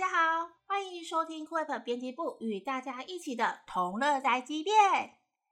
大家好，欢迎收听 Quip 编辑部与大家一起的同乐宅急便。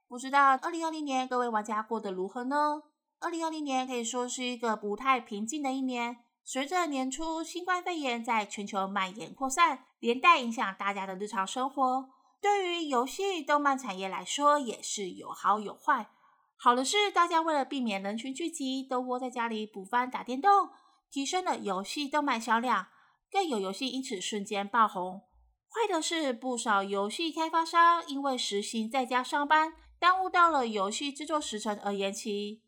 不知道二零二零年各位玩家过得如何呢？二零二零年可以说是一个不太平静的一年。随着年初新冠肺炎在全球蔓延扩散，连带影响大家的日常生活。对于游戏动漫产业来说，也是有好有坏。好的是，大家为了避免人群聚集，都窝在家里补番打电动，提升了游戏动漫销量，更有游戏因此瞬间爆红。坏的是，不少游戏开发商因为实行在家上班，耽误到了游戏制作时程而延期。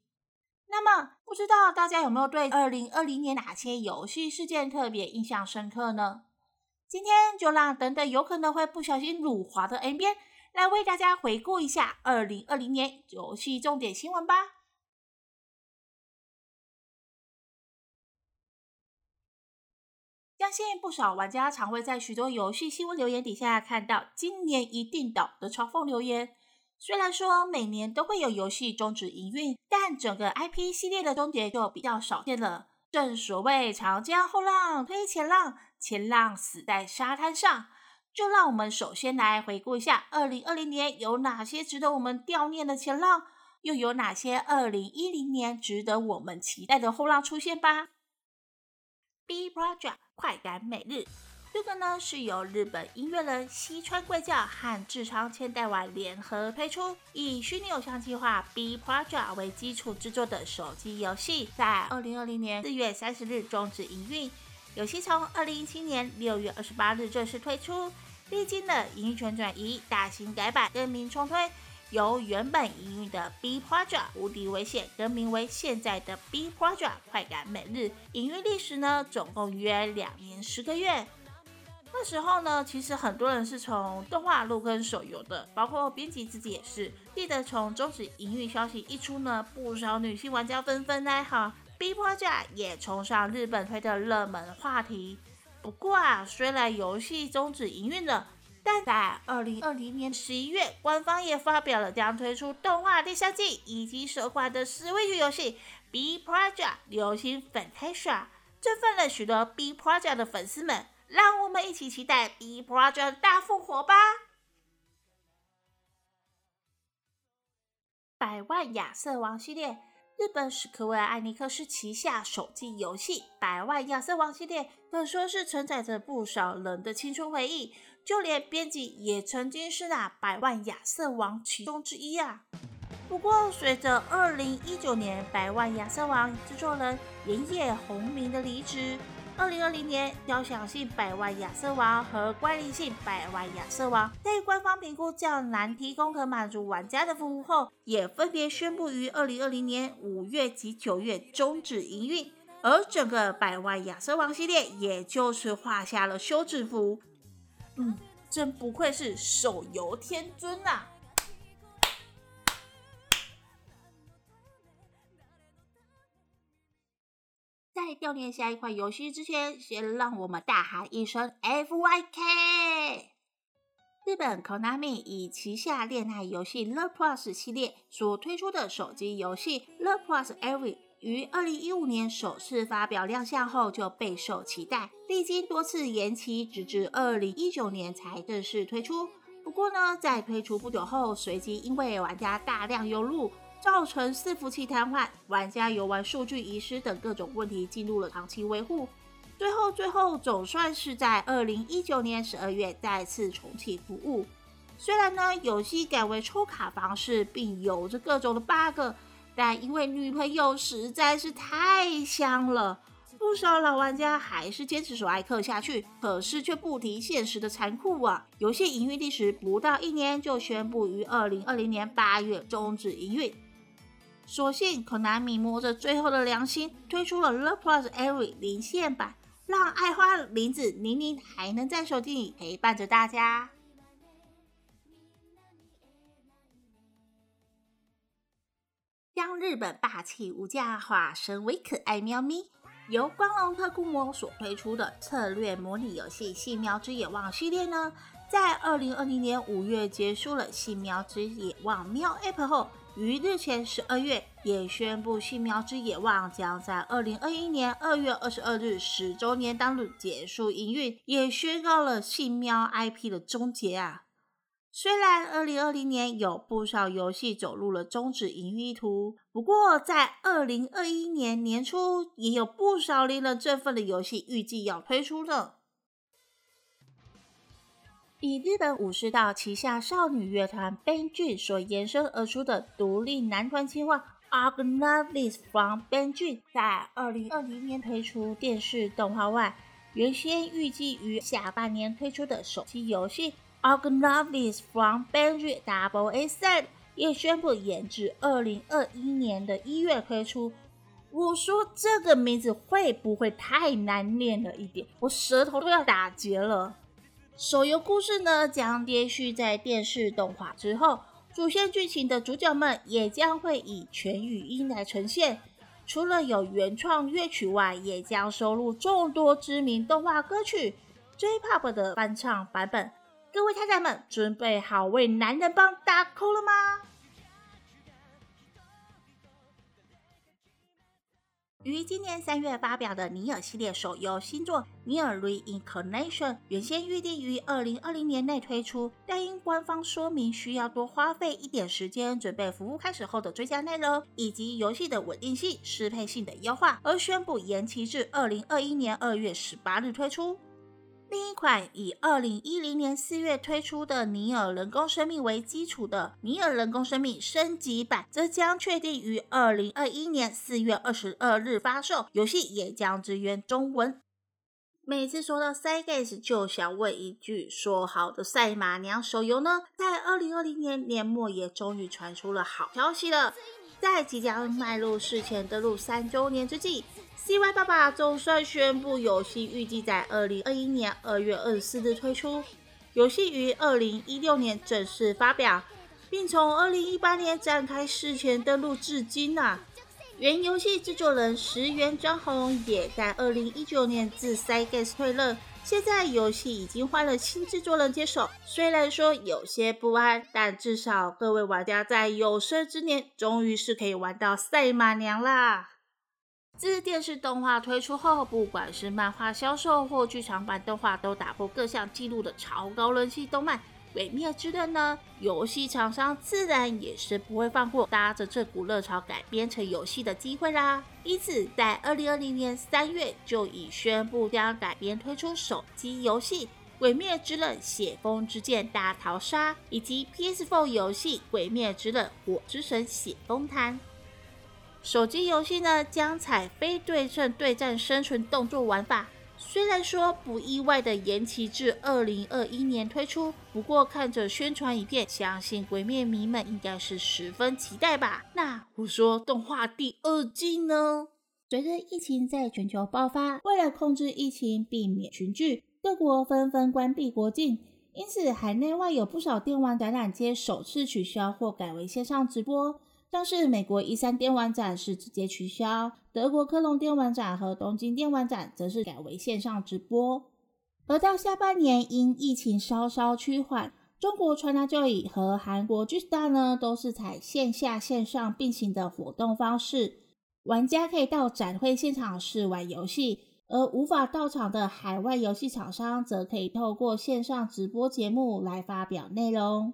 那么，不知道大家有没有对二零二零年哪些游戏事件特别印象深刻呢？今天就让等等有可能会不小心辱华的 N 边来为大家回顾一下二零二零年游戏重点新闻吧。相信不少玩家常会在许多游戏新闻留言底下看到“今年一定倒”的嘲讽留言。虽然说每年都会有游戏终止营运，但整个 IP 系列的终结就比较少见了。正所谓长江后浪推前浪，前浪死在沙滩上。就让我们首先来回顾一下二零二零年有哪些值得我们悼念的前浪，又有哪些二零一零年值得我们期待的后浪出现吧。B Project 快感每日。这个呢是由日本音乐人西川贵教和智商千代丸联合推出，以虚拟偶像计划 B Project 为基础制作的手机游戏，在二零二零年四月三十日终止营运。游戏从二零一七年六月二十八日正式推出，历经了营运权转移、大型改版、更名重推，由原本营运的 B Project 无敌危险更名为现在的 B Project 快感每日。营运历时呢，总共约两年十个月。那时候呢，其实很多人是从动画入坑手游的，包括编辑自己也是。记得从终止营运消息一出呢，不少女性玩家纷纷哀嚎，B Project 也冲上日本推的热门话题。不过啊，虽然游戏终止营运了，但在二零二零年十一月，官方也发表了将推出动画第三季以及首款的 Switch 游戏 B Project 流星 Fantasia，振奋了许多 B Project 的粉丝们。让我们一起期待 B Project 大复活吧！百万亚瑟王系列，日本史克威尔艾尼克斯旗下手机游戏《百万亚瑟王》系列，可说是承载着不少人的青春回忆。就连编辑也曾经是那百万亚瑟王其中之一啊！不过，随着二零一九年百万亚瑟王制作人岩野宏明的离职。二零二零年，交响性百万亚瑟王和怪力性百万亚瑟王在官方评估较难提供可满足玩家的服务后，也分别宣布于二零二零年五月及九月终止营运，而整个百万亚瑟王系列也就是画下了休止符。嗯，真不愧是手游天尊啊！在掉念下一款游戏之前，先让我们大喊一声 “FYK”！日本 Konami 以旗下恋爱游戏《Love Plus》系列所推出的手机游戏《Love Plus Every》于二零一五年首次发表亮相后就备受期待，历经多次延期，直至二零一九年才正式推出。不过呢，在推出不久后，随即因为玩家大量涌入。造成伺服器瘫痪、玩家游玩数据遗失等各种问题，进入了长期维护。最后，最后总算是在二零一九年十二月再次重启服务。虽然呢，游戏改为抽卡方式，并有着各种的 bug，但因为女朋友实在是太香了，不少老玩家还是坚持守爱氪下去。可是却不提现实的残酷啊！游戏营运历时不到一年，就宣布于二零二零年八月终止营运。所幸，Konami 摸着最后的良心，推出了《Love Plus Every》零线版，让爱花林子宁宁还能在手机里陪伴着大家。将日本霸气无价化身为可爱喵咪，由光荣特库摩所推出的策略模拟游戏《细喵之野望》系列呢，在二零二零年五月结束了《细喵之野望》喵 App 后。于日前十二月也宣布，《信苗之野望》将在二零二一年二月二十二日十周年当日结束营运，也宣告了信喵 IP 的终结啊！虽然二零二零年有不少游戏走入了终止营运图，不过在二零二一年年初，也有不少令人振奋的游戏预计要推出了。以日本武士道旗下少女乐团 BanG 所延伸而出的独立男团计划《a g n o v i s from BanG》在二零二零年推出电视动画外，原先预计于下半年推出的手机游戏《a g n o v i s from BanG Double A Set》也宣布延至二零二一年的一月推出。我说这个名字会不会太难念了一点？我舌头都要打结了。手游故事呢将接续在电视动画之后，主线剧情的主角们也将会以全语音来呈现。除了有原创乐曲外，也将收录众多知名动画歌曲 J-Pop 的翻唱版本。各位太太们，准备好为男人帮打 call 了吗？于今年三月发表的尼尔系列手游新作《尼尔 Reincarnation》，原先预定于二零二零年内推出，但因官方说明需要多花费一点时间准备服务开始后的追加内容，以及游戏的稳定性、适配性的优化，而宣布延期至二零二一年二月十八日推出。另一款以二零一零年四月推出的《尼尔：人工生命》为基础的《尼尔：人工生命》升级版，则将确定于二零二一年四月二十二日发售，游戏也将支援中文。每次说到赛 g a s 就想问一句：说好的赛马娘手游呢？在二零二零年年末，也终于传出了好消息了，在即将迈入事前登陆三周年之际。CY 爸爸总算宣布，游戏预计在二零二一年二月二十四日推出。游戏于二零一六年正式发表，并从二零一八年展开事前登录至今呐。原游戏制作人石原张宏也在二零一九年自 Cygames 退任，现在游戏已经换了新制作人接手。虽然说有些不安，但至少各位玩家在有生之年，终于是可以玩到赛马娘啦。自电视动画推出后，不管是漫画销售或剧场版动画，都打破各项纪录的超高人气动漫《鬼灭之刃》呢，游戏厂商自然也是不会放过搭着这股热潮改编成游戏的机会啦。因此，在二零二零年三月就已宣布将改编推出手机游戏《鬼灭之刃：血风之剑大逃杀》，以及 PS4 游戏《鬼灭之刃：火之神血风坛》。手机游戏呢将采非对称对战生存动作玩法，虽然说不意外的延期至二零二一年推出，不过看着宣传影片，相信鬼灭迷们应该是十分期待吧。那我说动画第二季呢？随着疫情在全球爆发，为了控制疫情，避免群聚，各国纷纷关闭国境，因此海内外有不少电玩展览皆首次取消或改为线上直播。像是美国一三电玩展是直接取消，德国科隆电玩展和东京电玩展则是改为线上直播。而到下半年，因疫情稍稍趋缓，中国传达就以和韩国 G Star 呢都是采线下线上并行的活动方式，玩家可以到展会现场试玩游戏，而无法到场的海外游戏厂商则可以透过线上直播节目来发表内容。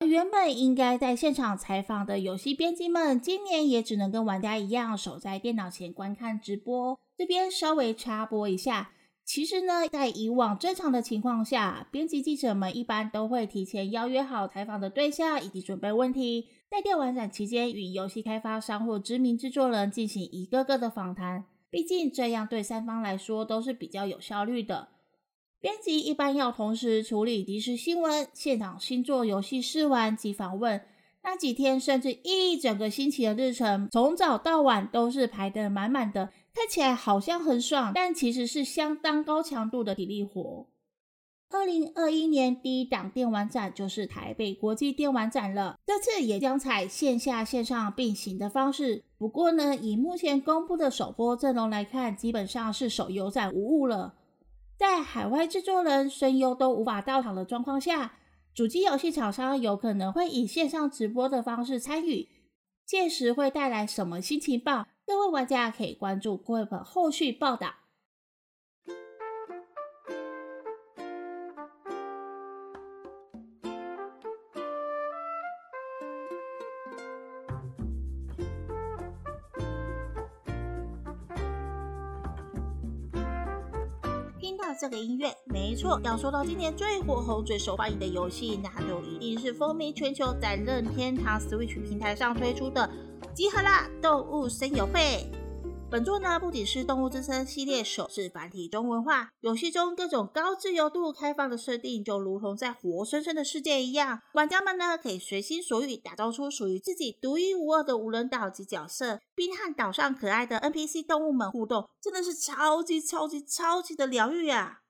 原本应该在现场采访的游戏编辑们，今年也只能跟玩家一样守在电脑前观看直播。这边稍微插播一下，其实呢，在以往正常的情况下，编辑记者们一般都会提前邀约好采访的对象以及准备问题，在电玩展期间与游戏开发商或知名制作人进行一个个的访谈。毕竟这样对三方来说都是比较有效率的。编辑一般要同时处理即时新闻、现场星座游戏试玩及访问，那几天甚至一整个星期的日程，从早到晚都是排得满满的，看起来好像很爽，但其实是相当高强度的体力活。二零二一年第一档电玩展就是台北国际电玩展了，这次也将采线下线上并行的方式。不过呢，以目前公布的首播阵容来看，基本上是手游展无误了。在海外制作人、声优都无法到场的状况下，主机游戏厂商有可能会以线上直播的方式参与，届时会带来什么新情报？各位玩家可以关注 g u 后续报道。这个音乐，没错，要说到今年最火红、最受欢迎的游戏，那就一定是风靡全球，在任天堂 Switch 平台上推出的《集合啦！动物森友会》。本作呢，不仅是《动物之声》系列首次繁体中文化，游戏中各种高自由度、开放的设定，就如同在活生生的世界一样。玩家们呢，可以随心所欲打造出属于自己独一无二的无人岛及角色，并和岛上可爱的 NPC 动物们互动，真的是超级超级超级的疗愈啊！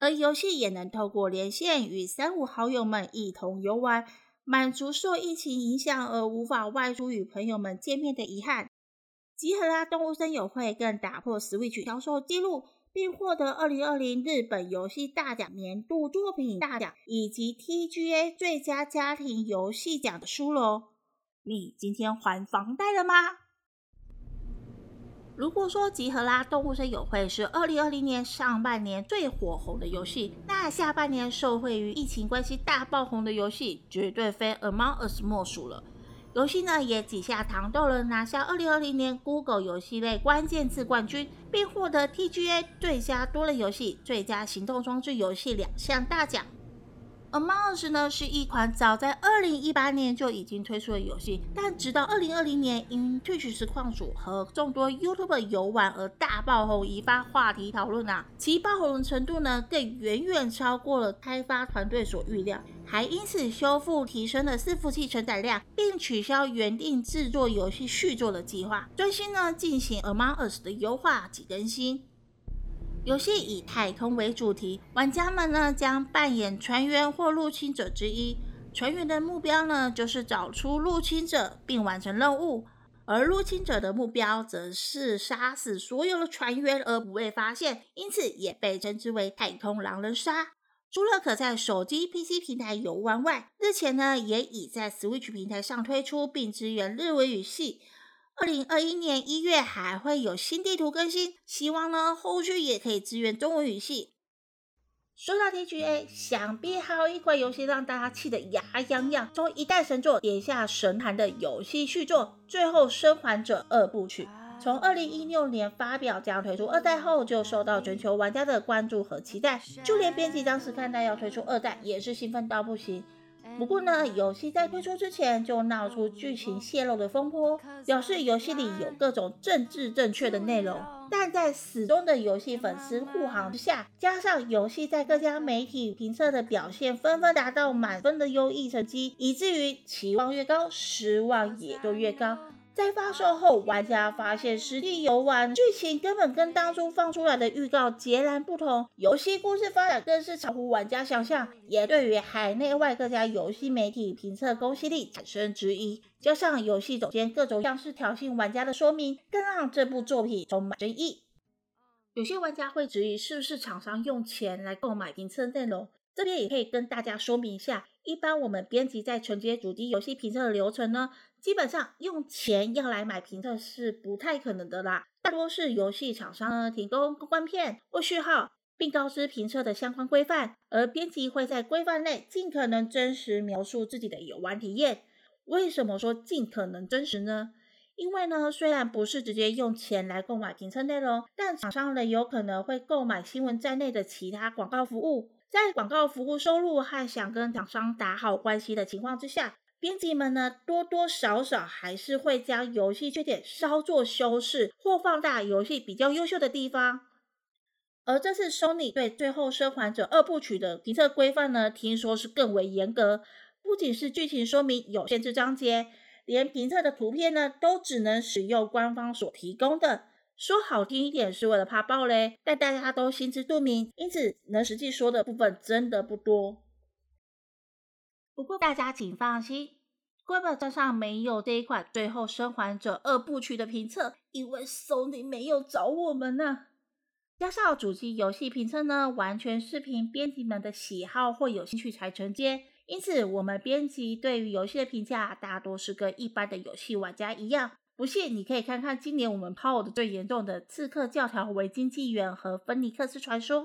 而游戏也能透过连线与三五好友们一同游玩，满足受疫情影响而无法外出与朋友们见面的遗憾。集合啦！动物森友会更打破 Switch 销售记录，并获得二零二零日本游戏大奖年度作品大奖以及 TGA 最佳家庭游戏奖的殊荣。你今天还房贷了吗？如果说集合啦！动物森友会是二零二零年上半年最火红的游戏，那下半年受惠于疫情关系大爆红的游戏，绝对非 Among Us 莫属了。游戏呢也挤下糖豆人，拿下二零二零年 Google 游戏类关键字冠军，并获得 TGA 最佳多人游戏、最佳行动装置游戏两项大奖。Among Us 呢是一款早在二零一八年就已经推出的游戏，但直到二零二零年因 Twitch 实况主和众多 YouTube 游玩而大爆红，引发话题讨论啊。其爆红程度呢更远远超过了开发团队所预料，还因此修复提升了伺服器承载量，并取消原定制作游戏续作的计划，专心呢进行 Among Us 的优化及更新。游戏以太空为主题，玩家们呢将扮演船员或入侵者之一。船员的目标呢就是找出入侵者并完成任务，而入侵者的目标则是杀死所有的船员而不被发现，因此也被称之为太空狼人杀。除了可在手机、PC 平台游玩外，日前呢也已在 Switch 平台上推出并支援日文语系。二零二一年一月还会有新地图更新，希望呢后续也可以支援中文语系。说到 TGA，想必还有一款游戏让大家气得牙痒痒，从一代神作跌下神坛的游戏续作《最后生还者二部曲》，从二零一六年发表将推出二代后，就受到全球玩家的关注和期待，就连编辑当时看到要推出二代，也是兴奋到不行。不过呢，游戏在推出之前就闹出剧情泄露的风波，表示游戏里有各种政治正确的内容。但在死忠的游戏粉丝护航之下，加上游戏在各家媒体评测的表现纷纷达到满分的优异成绩，以至于期望越高，失望也就越高。在发售后，玩家发现实际游玩剧情根本跟当初放出来的预告截然不同，游戏故事发展更是超乎玩家想象，也对于海内外各家游戏媒体评测公信力产生质疑。加上游戏总监各种像是挑衅玩家的说明，更让这部作品充满争议。有些玩家会质疑是不是厂商用钱来购买评测内容，这边也可以跟大家说明一下。一般我们编辑在承接主机游戏评测的流程呢，基本上用钱要来买评测是不太可能的啦。大多是游戏厂商呢提供公关片或序号，并告知评测的相关规范，而编辑会在规范内尽可能真实描述自己的游玩体验。为什么说尽可能真实呢？因为呢，虽然不是直接用钱来购买评测内容，但厂商呢有可能会购买新闻在内的其他广告服务。在广告服务收入和想跟厂商打好关系的情况之下，编辑们呢多多少少还是会将游戏缺点稍作修饰或放大游戏比较优秀的地方。而这次 Sony 对《最后生还者二部曲》的评测规范呢，听说是更为严格，不仅是剧情说明有限制章节，连评测的图片呢都只能使用官方所提供的。说好听一点是为了怕爆雷，但大家都心知肚明，因此能实际说的部分真的不多。不过大家请放心，官网站上没有这一款《最后生还者二部曲》的评测，因为 Sony 没有找我们呢。加上主机游戏评测呢，完全是凭编辑们的喜好或有兴趣才承接，因此，我们编辑对于游戏的评价大多是跟一般的游戏玩家一样。不信，你可以看看今年我们抛的最严重的《刺客教条：维京纪元》和《芬尼克斯传说》。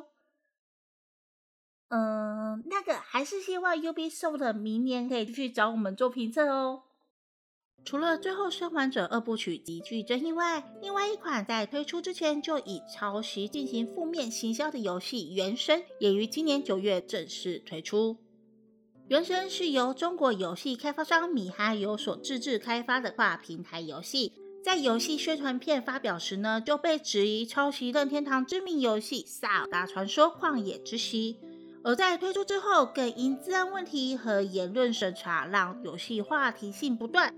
嗯，那个还是希望 Ubisoft 明年可以继续找我们做评测哦。除了《最后生还者》二部曲极具争议外，另外一款在推出之前就以抄袭进行负面行销的游戏《原神》，也于今年九月正式推出。《原神》是由中国游戏开发商米哈游所自制开发的跨平台游戏，在游戏宣传片发表时呢，就被质疑抄袭任天堂知名游戏《萨尔达传说：旷野之息》。而在推出之后，更因治安问题和言论审查，让游戏话题性不断。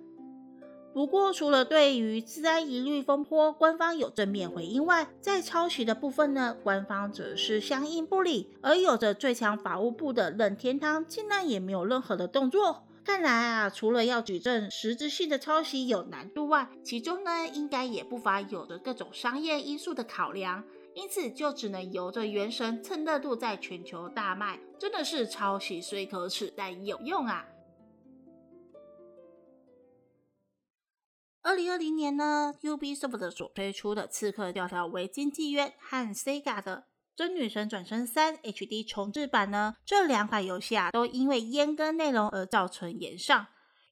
不过，除了对于治安疑虑风波，官方有正面回应外，在抄袭的部分呢，官方则是相应不理。而有着最强法务部的任天堂，竟然也没有任何的动作。看来啊，除了要举证实质性的抄袭有难度外，其中呢，应该也不乏有着各种商业因素的考量。因此，就只能由着原神蹭热度，在全球大卖，真的是抄袭虽可耻，但有用啊！二零二零年呢，Ubisoft 所推出的《刺客教条：维京纪元》和 Sega 的《真女神转生三 HD》重置版呢，这两款游戏啊，都因为阉割内容而造成延上。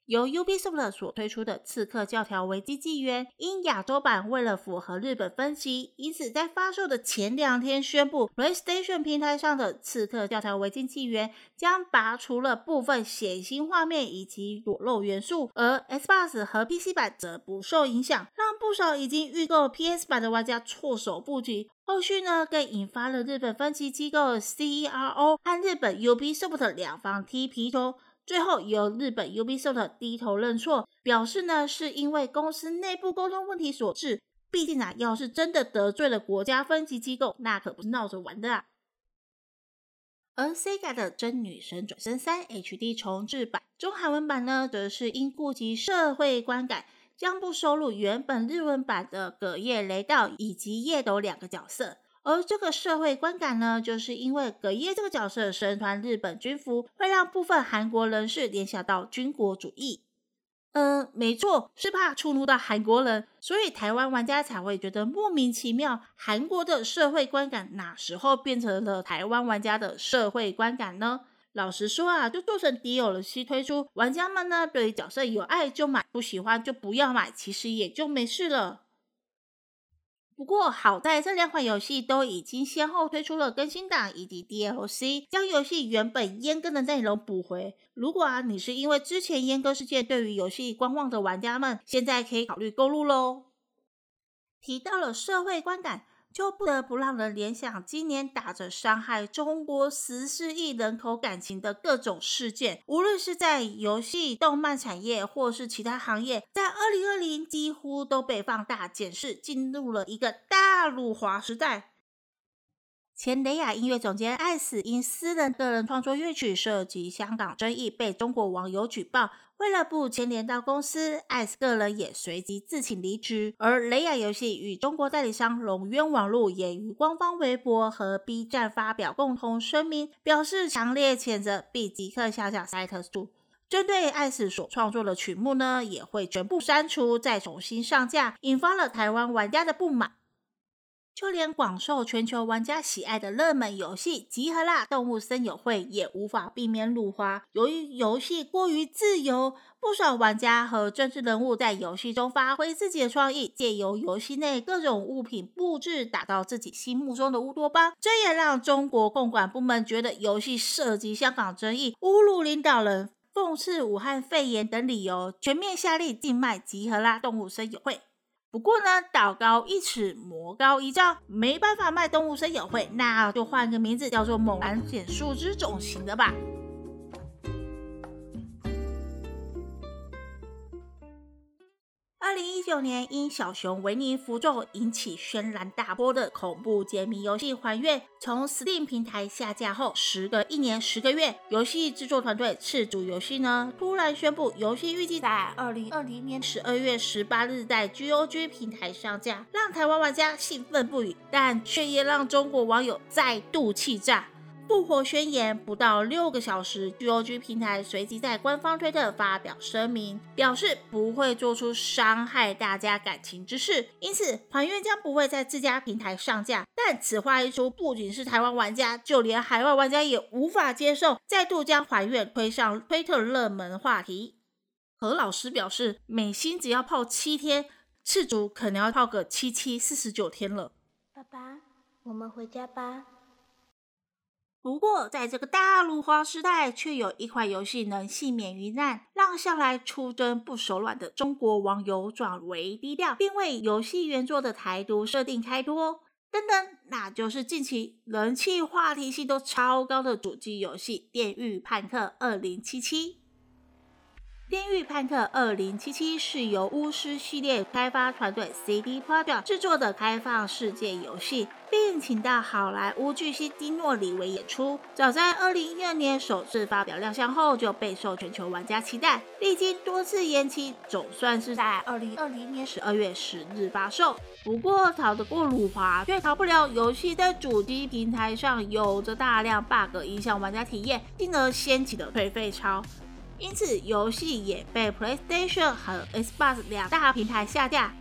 由 Ubisoft 所推出的《刺客教条：维基纪元》，因亚洲版为了符合日本分级，因此在发售的前两天宣布，PlayStation 平台上的《刺客教条：维京纪元》将拔除了部分血腥画面以及裸露元素，而 Xbox 和 PC 版则不受影响，让不少已经预购 PS 版的玩家措手不及。后续呢，更引发了日本分级机构 CERO 和日本 Ubisoft 两方踢皮球。最后由日本 Ubisoft 低头认错，表示呢是因为公司内部沟通问题所致。毕竟啊，要是真的得罪了国家分级机构，那可不是闹着玩的啊。而 Sega 的《真女神转生三 HD 重置版》中韩文版呢，则是因顾及社会观感，将不收录原本日文版的葛叶雷道以及叶斗两个角色。而这个社会观感呢，就是因为葛叶这个角色身穿日本军服，会让部分韩国人士联想到军国主义。嗯，没错，是怕触怒到韩国人，所以台湾玩家才会觉得莫名其妙。韩国的社会观感哪时候变成了台湾玩家的社会观感呢？老实说啊，就做成 DLC 推出，玩家们呢对角色有爱就买，不喜欢就不要买，其实也就没事了。不过好在这两款游戏都已经先后推出了更新档以及 DLC，将游戏原本阉割的内容补回。如果啊你是因为之前阉割事件对于游戏观望的玩家们，现在可以考虑购入喽。提到了社会观感。就不得不让人联想，今年打着伤害中国十四亿人口感情的各种事件，无论是在游戏、动漫产业，或是其他行业，在二零二零几乎都被放大检视，进入了一个大辱华时代。前雷雅音乐总监艾斯因私人个人创作乐曲涉及香港争议，被中国网友举报。为了不牵连到公司，艾斯个人也随即自请离职。而雷雅游戏与中国代理商龙渊网络也于官方微博和 B 站发表共同声明，表示强烈谴责，并即刻下架赛特数。针对艾斯所创作的曲目呢，也会全部删除，再重新上架，引发了台湾玩家的不满。就连广受全球玩家喜爱的热门游戏《集合啦动物森友会》也无法避免辱华。由于游戏过于自由，不少玩家和政治人物在游戏中发挥自己的创意，借由游戏内各种物品布置，打造自己心目中的乌托邦。这也让中国共管部门觉得游戏涉及香港争议、侮辱领导人、讽刺武汉肺炎等理由，全面下令禁卖《集合啦动物森友会》。不过呢，道高一尺，魔高一丈，没办法卖动物森友会，那就换个名字，叫做猛然减树枝种型的吧。二零一九年，因小熊维尼符咒引起轩然大波的恐怖解谜游戏《还愿》，从 Steam 平台下架后，时隔一年十个月，游戏制作团队赤足游戏呢，突然宣布游戏预计在二零二零年十二月十八日在 GOG 平台上架，让台湾玩家兴奋不已，但却也让中国网友再度气炸。复活宣言不到六个小时，GOG 平台随即在官方推特发表声明，表示不会做出伤害大家感情之事，因此还愿将不会在自家平台上架。但此话一出，不仅是台湾玩家，就连海外玩家也无法接受，再度将还愿推上推特热门话题。何老师表示，美心只要泡七天，赤足可能要泡个七七四十九天了。爸爸，我们回家吧。不过，在这个大陆花时代，却有一款游戏能幸免于难，让向来出征不手软的中国网友转为低调，并为游戏原作的台独设定开脱。等等，那就是近期人气、话题性都超高的主机游戏《电狱判客二零七七》。《电狱判客二零七七》是由巫师系列开发团队 CD Projekt 制作的开放世界游戏，并请到好莱坞巨星丁诺里维演出。早在二零一二年首次发表亮相后，就备受全球玩家期待。历经多次延期，总算是在二零二零年十二月十日发售。不过，逃得过辱华，却逃不了游戏在主机平台上有着大量 bug，影响玩家体验，进而掀起的退费潮。因此，游戏也被 PlayStation 和 Xbox 两大平台下架。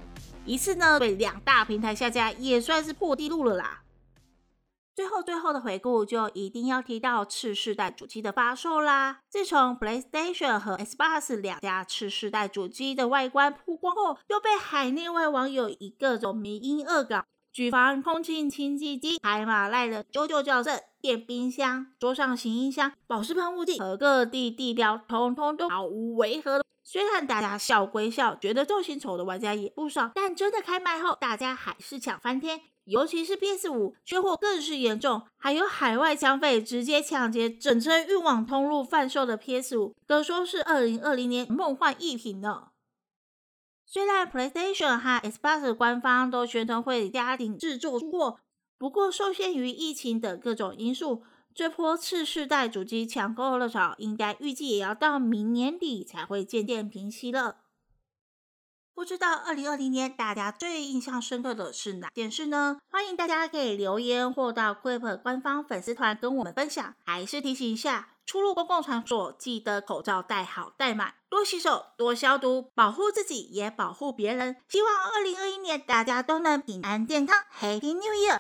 一次呢，被两大平台下架也算是破纪录了啦。最后，最后的回顾就一定要提到次世代主机的发售啦。自从 PlayStation 和 Xbox 两家次世代主机的外观曝光后，又被海内外网友以各种迷音恶搞。举凡空气清新机、海马赖的九九校正、电冰箱、桌上型音箱、保湿喷雾剂和各地地标，通通都毫无违和。虽然大家笑归笑，觉得造型丑的玩家也不少，但真的开卖后，大家还是抢翻天。尤其是 PS 五缺货更是严重，还有海外抢匪直接抢劫整车运往通路贩售的 PS 五，可说是二零二零年梦幻一品了。虽然 PlayStation 和 Xbox 官方都宣称会加紧制作出货，不过受限于疫情等各种因素，这波次世代主机抢购热潮应该预计也要到明年底才会渐渐平息了。不知道2020年大家最印象深刻的是哪件事呢？欢迎大家可以留言或到 Quip 官方粉丝团跟我们分享。还是提醒一下。出入公共场所，记得口罩戴好戴满，多洗手，多消毒，保护自己也保护别人。希望二零二一年大家都能平安健康，Happy New Year！